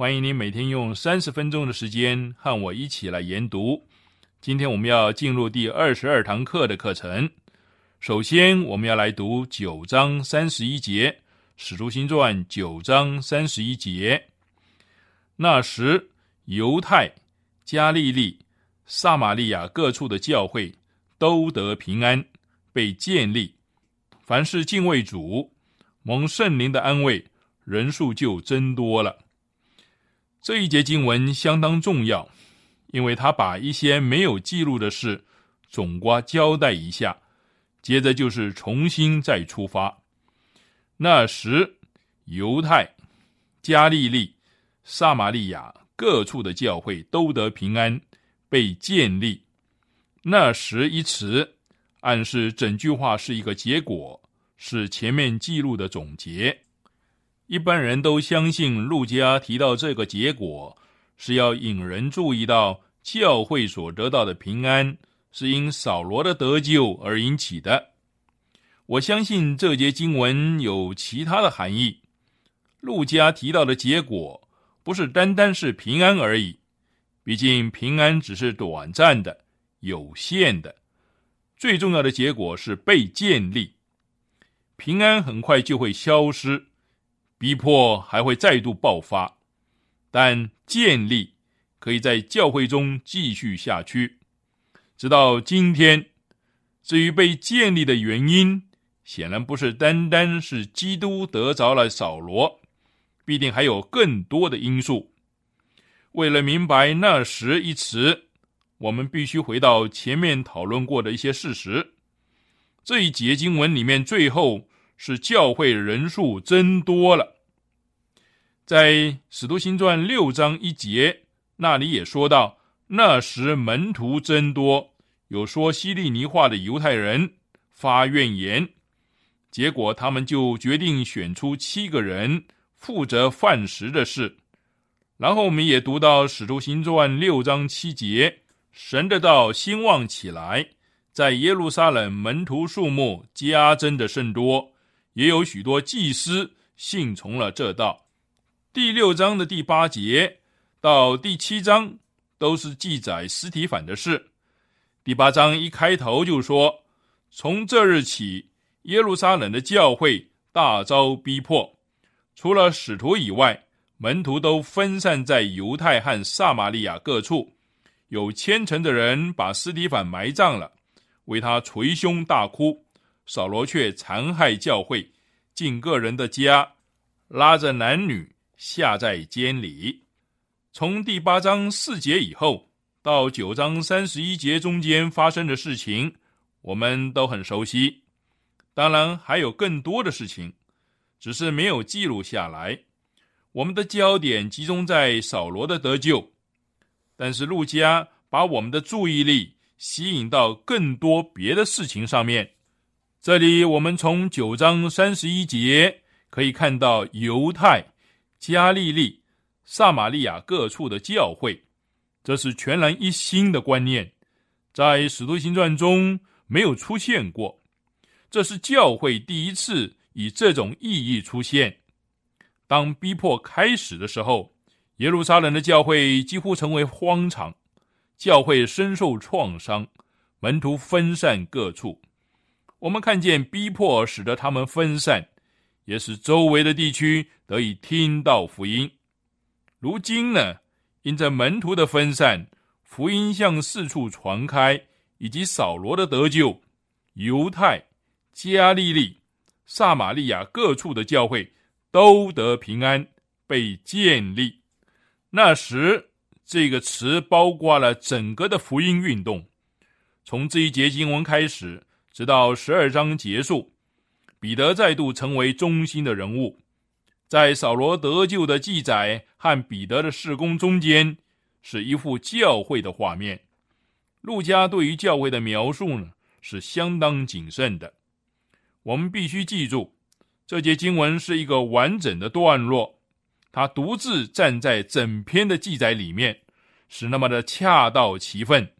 欢迎您每天用三十分钟的时间和我一起来研读。今天我们要进入第二十二堂课的课程。首先，我们要来读九章三十一节，《使徒行传》九章三十一节。那时，犹太、加利利、撒玛利亚各处的教会都得平安，被建立。凡是敬畏主。蒙圣灵的安慰，人数就增多了。这一节经文相当重要，因为他把一些没有记录的事总瓜交代一下，接着就是重新再出发。那时，犹太、加利利、撒玛利亚各处的教会都得平安，被建立。那时一词暗示整句话是一个结果。是前面记录的总结。一般人都相信，路加提到这个结果，是要引人注意到教会所得到的平安是因扫罗的得救而引起的。我相信这节经文有其他的含义。路加提到的结果，不是单单是平安而已。毕竟平安只是短暂的、有限的，最重要的结果是被建立。平安很快就会消失，逼迫还会再度爆发，但建立可以在教会中继续下去，直到今天。至于被建立的原因，显然不是单单是基督得着了扫罗，必定还有更多的因素。为了明白“那时”一词，我们必须回到前面讨论过的一些事实。这一节经文里面最后。是教会人数增多了，在《使徒行传》六章一节那里也说到，那时门徒增多，有说希利尼话的犹太人发怨言，结果他们就决定选出七个人负责饭食的事。然后我们也读到《使徒行传》六章七节，神的道兴旺起来，在耶路撒冷门徒数目加增的甚多。也有许多祭司信从了这道。第六章的第八节到第七章都是记载实体反的事。第八章一开头就说：“从这日起，耶路撒冷的教会大遭逼迫，除了使徒以外，门徒都分散在犹太和撒玛利亚各处。有虔诚的人把斯提凡埋葬了，为他捶胸大哭。”扫罗却残害教会，进个人的家，拉着男女下在监里。从第八章四节以后到九章三十一节中间发生的事情，我们都很熟悉。当然还有更多的事情，只是没有记录下来。我们的焦点集中在扫罗的得救，但是路加把我们的注意力吸引到更多别的事情上面。这里我们从九章三十一节可以看到，犹太、加利利、撒玛利亚各处的教会，这是全然一新的观念，在使徒行传中没有出现过。这是教会第一次以这种意义出现。当逼迫开始的时候，耶路撒冷的教会几乎成为荒场，教会深受创伤，门徒分散各处。我们看见逼迫使得他们分散，也使周围的地区得以听到福音。如今呢，因着门徒的分散，福音向四处传开，以及扫罗的得救，犹太。加利利、撒玛利亚各处的教会都得平安，被建立。那时，这个词包括了整个的福音运动，从这一节经文开始，直到十二章结束。彼得再度成为中心的人物，在扫罗得救的记载和彼得的事工中间，是一幅教会的画面。路加对于教会的描述呢，是相当谨慎的。我们必须记住，这节经文是一个完整的段落，它独自站在整篇的记载里面，是那么的恰到其分。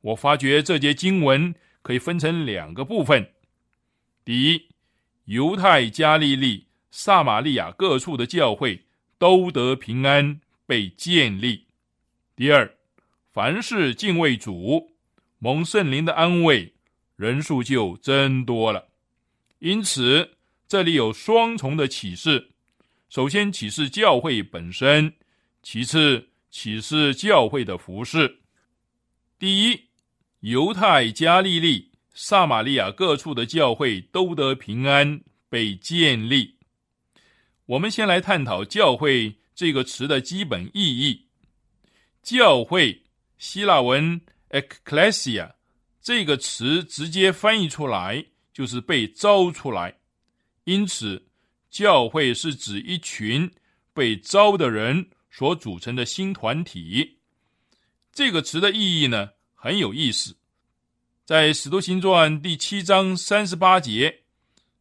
我发觉这节经文可以分成两个部分：第一，犹太、加利利、撒玛利亚各处的教会都得平安，被建立；第二，凡是敬畏主、蒙圣灵的安慰，人数就增多了。因此，这里有双重的启示：首先启示教会本身，其次启示教会的服饰。第一，犹太、加利利、撒玛利亚各处的教会都得平安，被建立。我们先来探讨“教会”这个词的基本意义。教会，希腊文 “ekklesia” 这个词直接翻译出来。就是被招出来，因此教会是指一群被招的人所组成的新团体。这个词的意义呢很有意思，在《使徒行传》第七章三十八节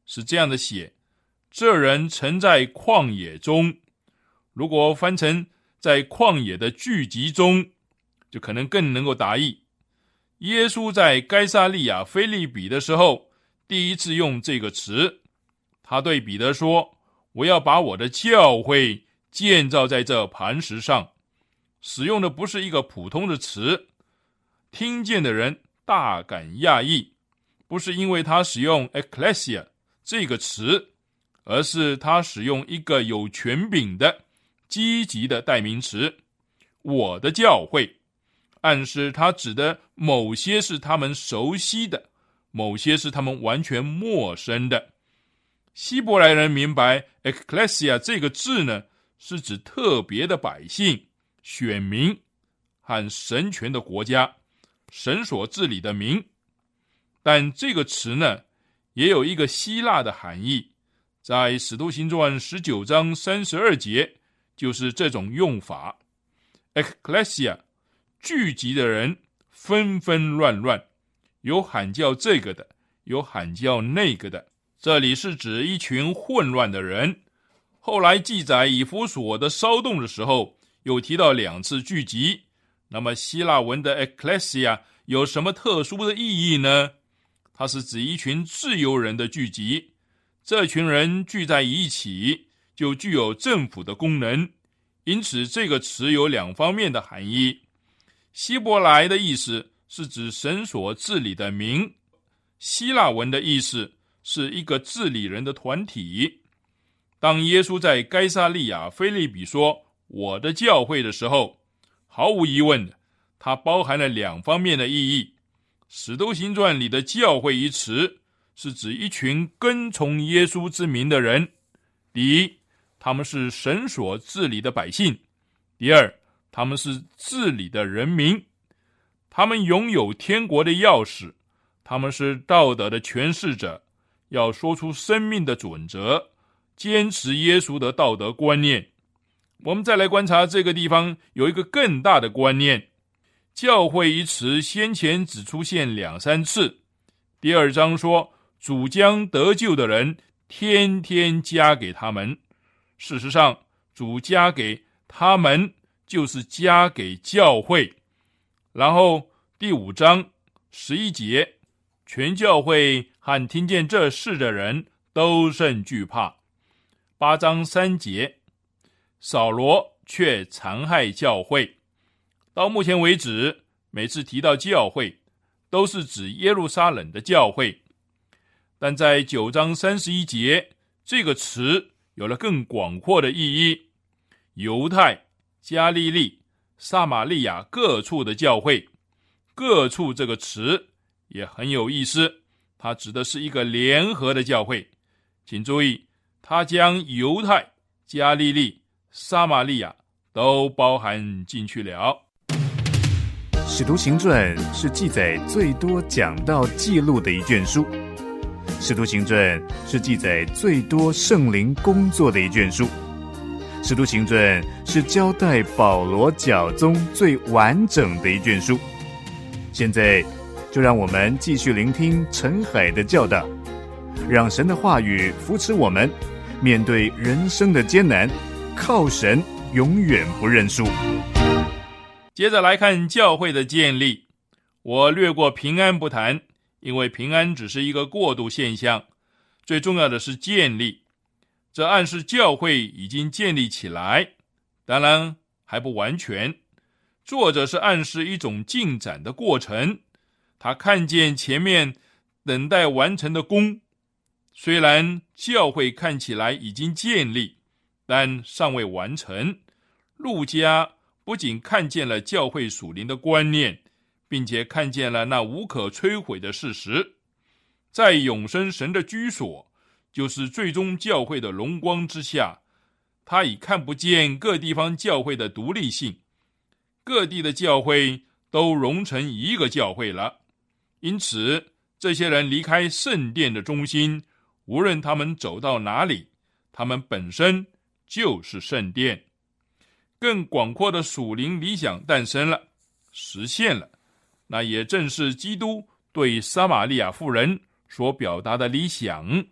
是这样的写：“这人曾在旷野中。”如果翻成“在旷野的聚集中”，就可能更能够达意。耶稣在该萨利亚菲利比的时候。第一次用这个词，他对彼得说：“我要把我的教会建造在这磐石上。”使用的不是一个普通的词，听见的人大感讶异，不是因为他使用 “ecclesia” 这个词，而是他使用一个有权柄的、积极的代名词“我的教会”，暗示他指的某些是他们熟悉的。某些是他们完全陌生的。希伯来人明白 “ecclesia” 这个字呢，是指特别的百姓、选民和神权的国家、神所治理的民。但这个词呢，也有一个希腊的含义，在《使徒行传》十九章三十二节就是这种用法：“ecclesia” 聚集的人纷纷乱乱。有喊叫这个的，有喊叫那个的。这里是指一群混乱的人。后来记载以弗所的骚动的时候，有提到两次聚集。那么希腊文的 ecclesia 有什么特殊的意义呢？它是指一群自由人的聚集。这群人聚在一起，就具有政府的功能。因此，这个词有两方面的含义。希伯来的意思。是指神所治理的民，希腊文的意思是一个治理人的团体。当耶稣在该萨利亚菲利比说“我的教会”的时候，毫无疑问，它包含了两方面的意义。使徒行传里的“教会”一词是指一群跟从耶稣之名的人。第一，他们是神所治理的百姓；第二，他们是治理的人民。他们拥有天国的钥匙，他们是道德的诠释者，要说出生命的准则，坚持耶稣的道德观念。我们再来观察这个地方，有一个更大的观念：教会一词先前只出现两三次。第二章说，主将得救的人天天加给他们。事实上，主加给他们就是加给教会。然后第五章十一节，全教会和听见这事的人都甚惧怕。八章三节，扫罗却残害教会。到目前为止，每次提到教会，都是指耶路撒冷的教会。但在九章三十一节，这个词有了更广阔的意义：犹太、加利利、撒玛利亚各处的教会。各处这个词也很有意思，它指的是一个联合的教会。请注意，它将犹太、加利利、撒玛利亚都包含进去了。《使徒行传》是记载最多讲到记录的一卷书。《使徒行传》是记载最多圣灵工作的一卷书，《使徒行传》是交代保罗教宗最完整的一卷书。现在，就让我们继续聆听陈海的教导，让神的话语扶持我们，面对人生的艰难，靠神永远不认输。接着来看教会的建立，我略过平安不谈。因为平安只是一个过渡现象，最重要的是建立。这暗示教会已经建立起来，当然还不完全。作者是暗示一种进展的过程。他看见前面等待完成的功，虽然教会看起来已经建立，但尚未完成。陆家不仅看见了教会属灵的观念。并且看见了那无可摧毁的事实，在永生神的居所，就是最终教会的荣光之下，他已看不见各地方教会的独立性，各地的教会都融成一个教会了。因此，这些人离开圣殿的中心，无论他们走到哪里，他们本身就是圣殿。更广阔的属灵理想诞生了，实现了。那也正是基督对撒玛利亚妇人所表达的理想，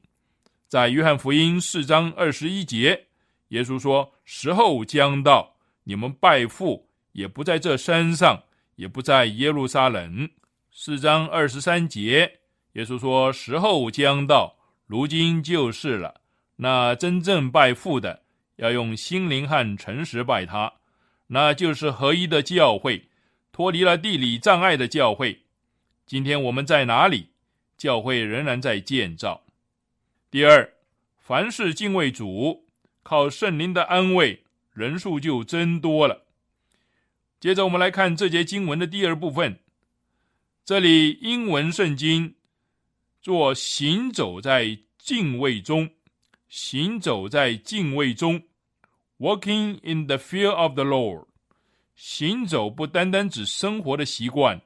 在约翰福音四章二十一节，耶稣说：“时候将到，你们拜父也不在这山上，也不在耶路撒冷。”四章二十三节，耶稣说：“时候将到，如今就是了。那真正拜父的，要用心灵和诚实拜他，那就是合一的教会。”脱离了地理障碍的教会，今天我们在哪里？教会仍然在建造。第二，凡是敬畏主，靠圣灵的安慰，人数就增多了。接着，我们来看这节经文的第二部分。这里英文圣经做行走在敬畏中，行走在敬畏中，walking in the fear of the Lord。行走不单单指生活的习惯，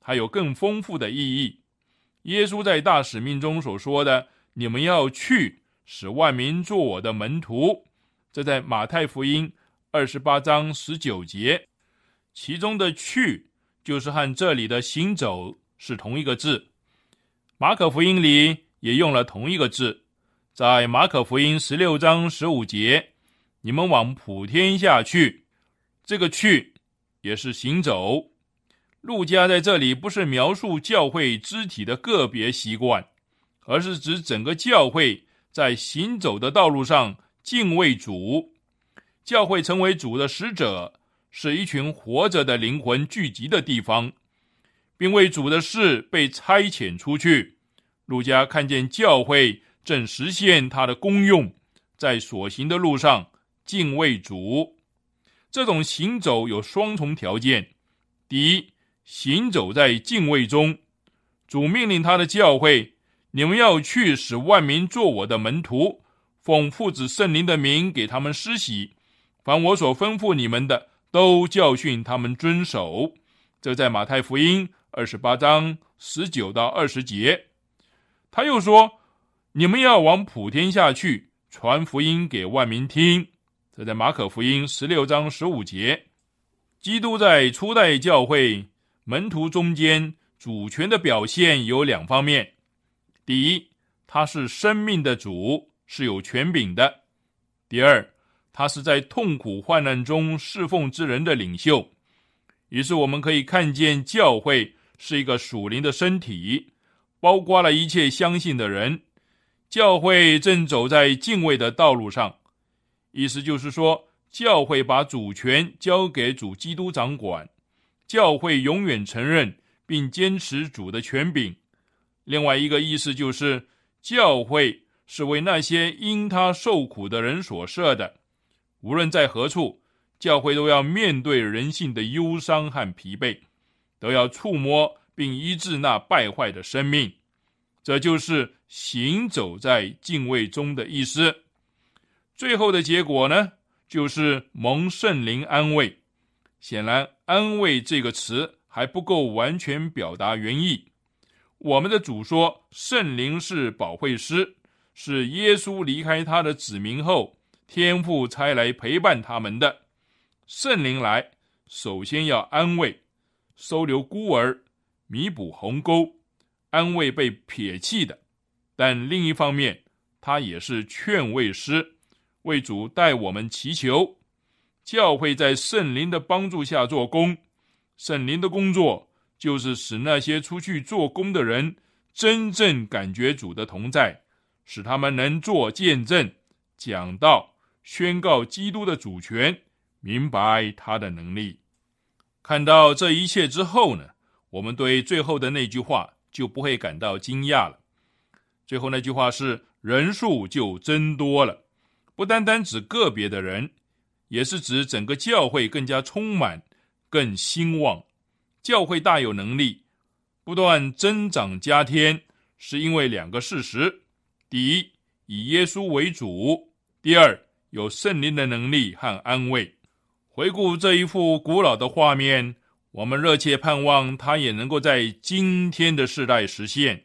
还有更丰富的意义。耶稣在大使命中所说的：“你们要去，使万民做我的门徒。”这在马太福音二十八章十九节，其中的“去”就是和这里的“行走”是同一个字。马可福音里也用了同一个字，在马可福音十六章十五节：“你们往普天下去。”这个去也是行走。路加在这里不是描述教会肢体的个别习惯，而是指整个教会在行走的道路上敬畏主。教会成为主的使者，是一群活着的灵魂聚集的地方，并为主的事被差遣出去。路加看见教会正实现他的功用，在所行的路上敬畏主。这种行走有双重条件：第一，行走在敬畏中，主命令他的教会，你们要去使万民做我的门徒，奉父子圣灵的名给他们施洗，凡我所吩咐你们的，都教训他们遵守。这在马太福音二十八章十九到二十节。他又说：你们要往普天下去，传福音给万民听。这在马可福音十六章十五节，基督在初代教会门徒中间主权的表现有两方面：第一，他是生命的主，是有权柄的；第二，他是在痛苦患难中侍奉之人的领袖。于是我们可以看见，教会是一个属灵的身体，包括了一切相信的人。教会正走在敬畏的道路上，意思就是说，教会把主权交给主基督掌管，教会永远承认并坚持主的权柄。另外一个意思就是，教会是为那些因他受苦的人所设的，无论在何处，教会都要面对人性的忧伤和疲惫，都要触摸并医治那败坏的生命。这就是行走在敬畏中的意思。最后的结果呢，就是蒙圣灵安慰。显然，“安慰”这个词还不够完全表达原意。我们的主说，圣灵是保惠师，是耶稣离开他的子民后，天父差来陪伴他们的。圣灵来，首先要安慰、收留孤儿、弥补鸿沟。安慰被撇弃的，但另一方面，他也是劝慰师，为主代我们祈求。教会在圣灵的帮助下做工，圣灵的工作就是使那些出去做工的人真正感觉主的同在，使他们能做见证、讲道、宣告基督的主权，明白他的能力。看到这一切之后呢，我们对最后的那句话。就不会感到惊讶了。最后那句话是人数就增多了，不单单指个别的人，也是指整个教会更加充满、更兴旺。教会大有能力，不断增长加添，是因为两个事实：第一，以耶稣为主；第二，有圣灵的能力和安慰。回顾这一幅古老的画面。我们热切盼望，它也能够在今天的世代实现。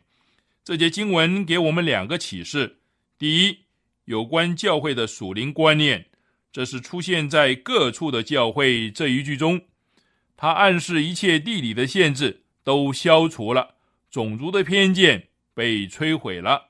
这节经文给我们两个启示：第一，有关教会的属灵观念，这是出现在各处的教会这一句中，它暗示一切地理的限制都消除了，种族的偏见被摧毁了。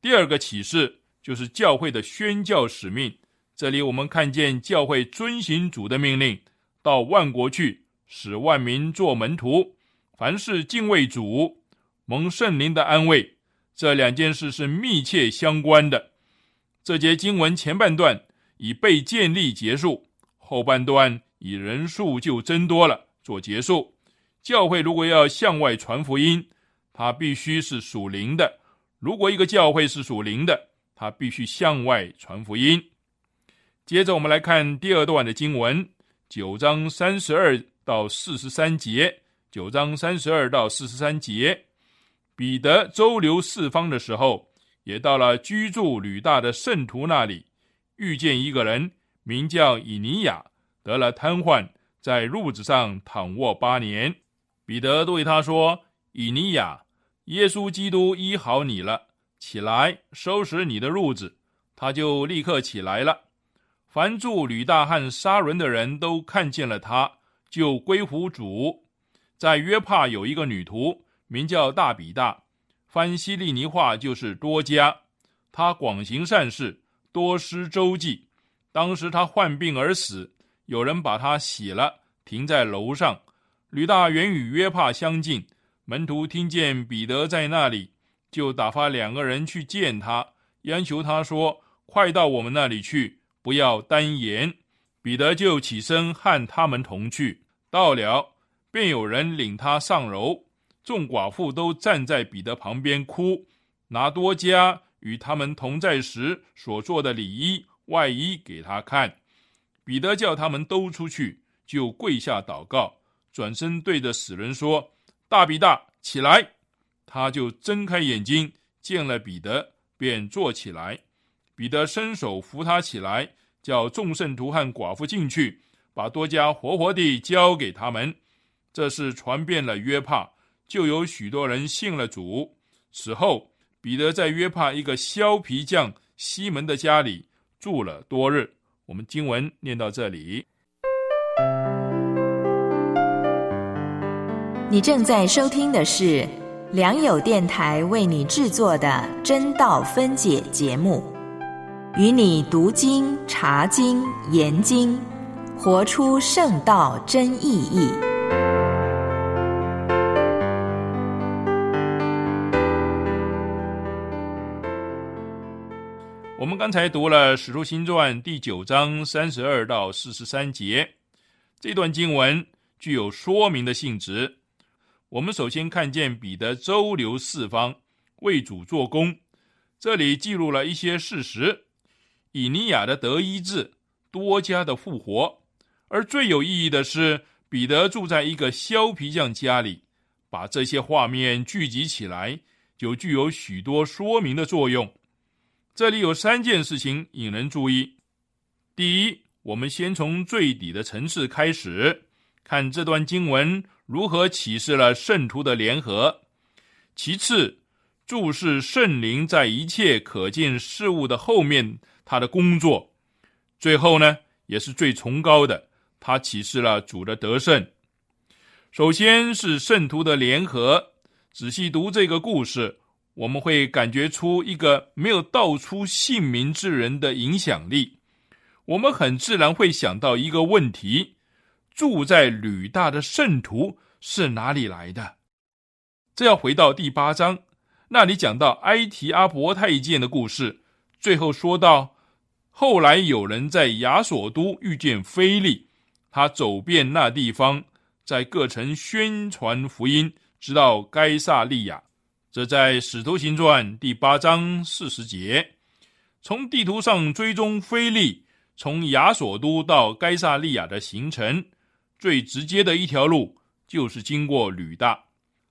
第二个启示就是教会的宣教使命，这里我们看见教会遵行主的命令，到万国去。使万民做门徒，凡是敬畏主、蒙圣灵的安慰，这两件事是密切相关的。这节经文前半段以被建立结束，后半段以人数就增多了做结束。教会如果要向外传福音，它必须是属灵的；如果一个教会是属灵的，它必须向外传福音。接着我们来看第二段的经文，九章三十二。到四十三节，九章三十二到四十三节，彼得周流四方的时候，也到了居住吕大的圣徒那里，遇见一个人，名叫以尼亚，得了瘫痪，在褥子上躺卧八年。彼得对他说：“以尼亚，耶稣基督医好你了，起来收拾你的褥子。”他就立刻起来了。凡住吕大和沙伦的人都看见了他。就归服主，在约帕有一个女徒，名叫大比大，翻西利尼话就是多加。他广行善事，多施周济。当时他患病而死，有人把他洗了，停在楼上。吕大原与约帕相近，门徒听见彼得在那里，就打发两个人去见他，央求他说：“快到我们那里去，不要单言。”彼得就起身和他们同去，到了，便有人领他上楼。众寡妇都站在彼得旁边哭，拿多加与他们同在时所做的礼衣外衣给他看。彼得叫他们都出去，就跪下祷告，转身对着死人说：“大比大，起来！”他就睁开眼睛，见了彼得，便坐起来。彼得伸手扶他起来。叫众圣徒和寡妇进去，把多加活活地交给他们。这是传遍了约帕，就有许多人信了主。此后，彼得在约帕一个削皮匠西门的家里住了多日。我们经文念到这里。你正在收听的是良友电台为你制作的真道分解节目。与你读经、查经、研经，活出圣道真意义。我们刚才读了《使徒行传》第九章三十二到四十三节，这段经文具有说明的性质。我们首先看见彼得周游四方，为主做工。这里记录了一些事实：以尼亚的得医治，多加的复活。而最有意义的是，彼得住在一个削皮匠家里，把这些画面聚集起来，就具有许多说明的作用。这里有三件事情引人注意。第一，我们先从最底的层次开始，看这段经文如何启示了圣徒的联合。其次，注视圣灵在一切可见事物的后面他的工作。最后呢，也是最崇高的，他启示了主的得胜。首先是圣徒的联合。仔细读这个故事。我们会感觉出一个没有道出姓名之人的影响力。我们很自然会想到一个问题：住在吕大的圣徒是哪里来的？这要回到第八章，那里讲到埃提阿伯太监的故事。最后说到，后来有人在亚索都遇见菲利，他走遍那地方，在各城宣传福音，直到该萨利亚。这在《使徒行传》第八章四十节，从地图上追踪菲利从亚索都到该萨利亚的行程，最直接的一条路就是经过吕大。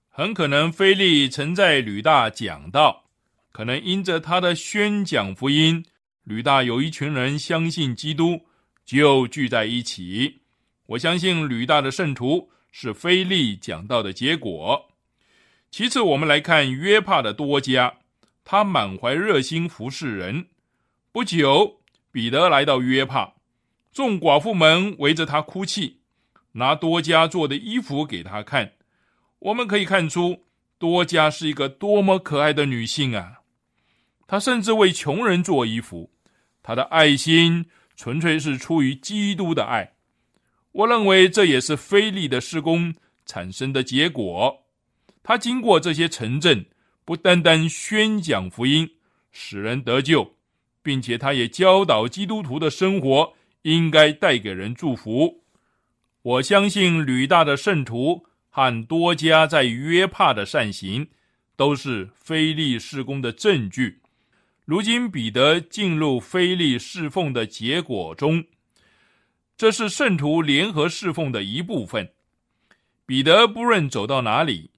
很可能菲利曾在吕大讲道，可能因着他的宣讲福音，吕大有一群人相信基督，就聚在一起。我相信吕大的圣徒是菲利讲道的结果。其次，我们来看约帕的多加，他满怀热心服侍人。不久，彼得来到约帕，众寡妇们围着他哭泣，拿多加做的衣服给他看。我们可以看出，多加是一个多么可爱的女性啊！她甚至为穷人做衣服，她的爱心纯粹是出于基督的爱。我认为这也是菲利的施工产生的结果。他经过这些城镇，不单单宣讲福音，使人得救，并且他也教导基督徒的生活应该带给人祝福。我相信吕大的圣徒和多家在约帕的善行，都是非利事工的证据。如今彼得进入非利侍奉的结果中，这是圣徒联合侍奉的一部分。彼得不论走到哪里。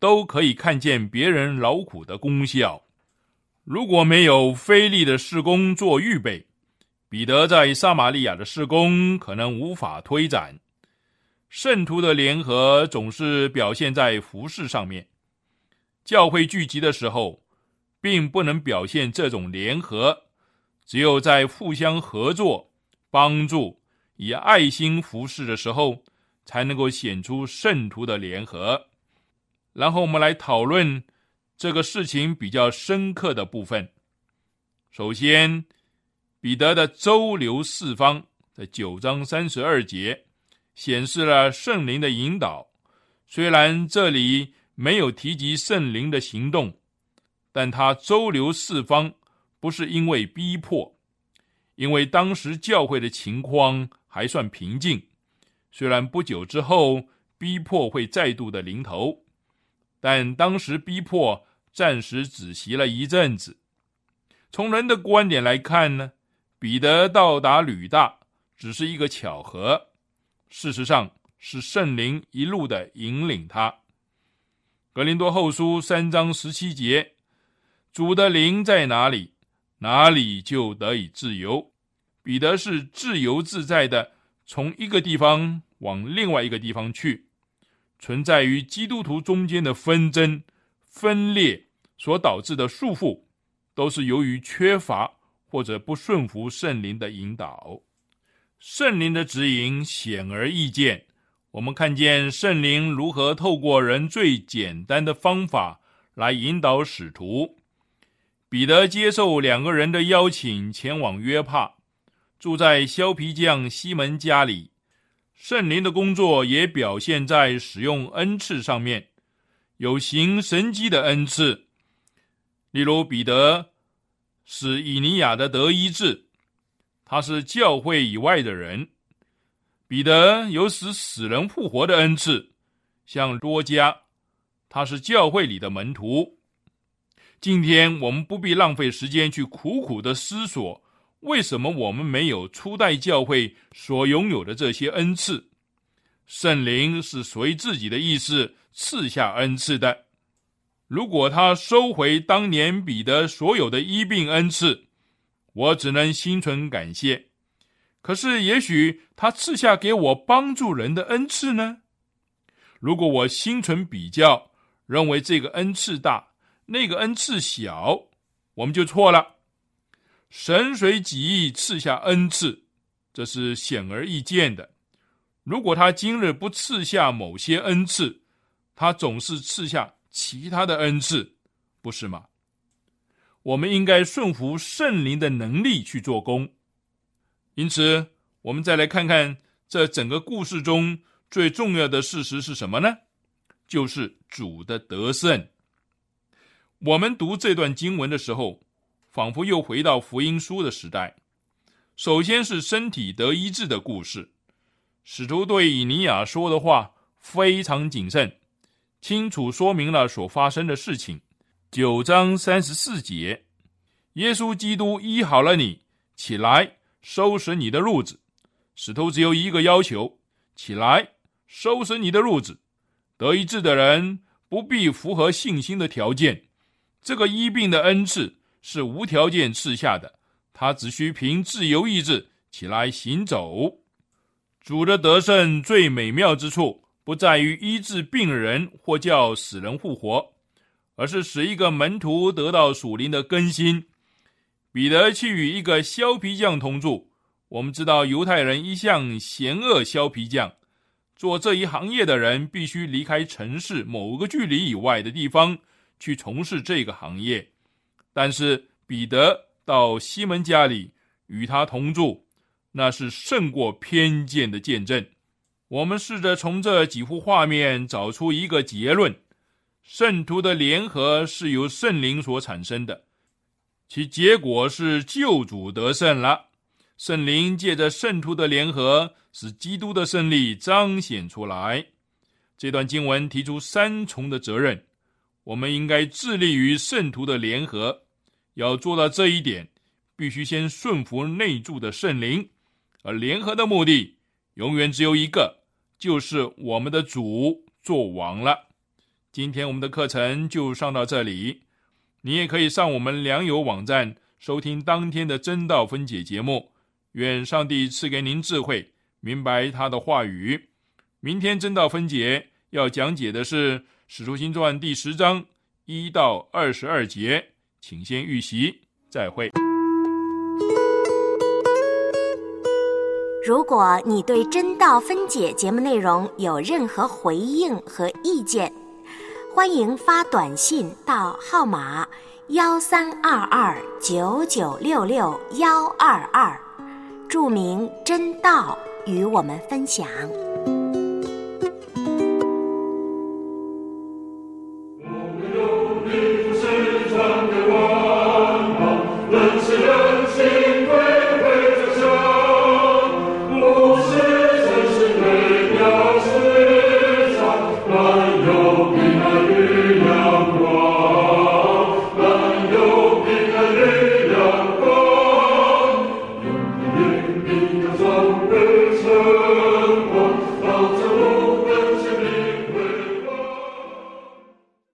都可以看见别人劳苦的功效。如果没有菲利的施工做预备，彼得在撒玛利亚的施工可能无法推展。圣徒的联合总是表现在服饰上面。教会聚集的时候，并不能表现这种联合，只有在互相合作、帮助、以爱心服侍的时候，才能够显出圣徒的联合。然后我们来讨论这个事情比较深刻的部分。首先，彼得的周流四方，在九章三十二节显示了圣灵的引导。虽然这里没有提及圣灵的行动，但他周流四方不是因为逼迫，因为当时教会的情况还算平静。虽然不久之后逼迫会再度的临头。但当时逼迫暂时止息了一阵子。从人的观点来看呢，彼得到达吕大只是一个巧合，事实上是圣灵一路的引领他。格林多后书三章十七节，主的灵在哪里，哪里就得以自由。彼得是自由自在的，从一个地方往另外一个地方去。存在于基督徒中间的纷争、分裂所导致的束缚，都是由于缺乏或者不顺服圣灵的引导。圣灵的指引显而易见，我们看见圣灵如何透过人最简单的方法来引导使徒。彼得接受两个人的邀请，前往约帕，住在削皮匠西门家里。圣灵的工作也表现在使用恩赐上面，有行神迹的恩赐，例如彼得使以尼亚的得医治，他是教会以外的人；彼得有使死人复活的恩赐，像多加，他是教会里的门徒。今天我们不必浪费时间去苦苦的思索，为什么我们没有初代教会所拥有的这些恩赐？圣灵是随自己的意思赐下恩赐的。如果他收回当年彼得所有的医病恩赐，我只能心存感谢。可是，也许他赐下给我帮助人的恩赐呢？如果我心存比较，认为这个恩赐大。那个恩赐小，我们就错了。神随己意赐下恩赐，这是显而易见的。如果他今日不赐下某些恩赐，他总是赐下其他的恩赐，不是吗？我们应该顺服圣灵的能力去做工。因此，我们再来看看这整个故事中最重要的事实是什么呢？就是主的得胜。我们读这段经文的时候，仿佛又回到福音书的时代。首先是身体得医治的故事，使徒对以尼亚说的话非常谨慎，清楚说明了所发生的事情。九章三十四节，耶稣基督医好了你，起来收拾你的褥子。使徒只有一个要求：起来收拾你的褥子。得医治的人不必符合信心的条件。这个医病的恩赐是无条件赐下的，他只需凭自由意志起来行走。主的得胜最美妙之处，不在于医治病人或叫死人复活，而是使一个门徒得到属灵的更新。彼得去与一个削皮匠同住，我们知道犹太人一向嫌恶削皮匠，做这一行业的人必须离开城市某个距离以外的地方。去从事这个行业，但是彼得到西门家里与他同住，那是胜过偏见的见证。我们试着从这几幅画面找出一个结论：圣徒的联合是由圣灵所产生的，其结果是救主得胜了。圣灵借着圣徒的联合，使基督的胜利彰显出来。这段经文提出三重的责任。我们应该致力于圣徒的联合，要做到这一点，必须先顺服内住的圣灵，而联合的目的永远只有一个，就是我们的主做王了。今天我们的课程就上到这里，你也可以上我们良友网站收听当天的真道分解节目。愿上帝赐给您智慧，明白他的话语。明天真道分解要讲解的是。《使徒行传》第十章一到二十二节，请先预习。再会。如果你对真道分解节目内容有任何回应和意见，欢迎发短信到号码幺三二二九九六六幺二二，注明“真道”与我们分享。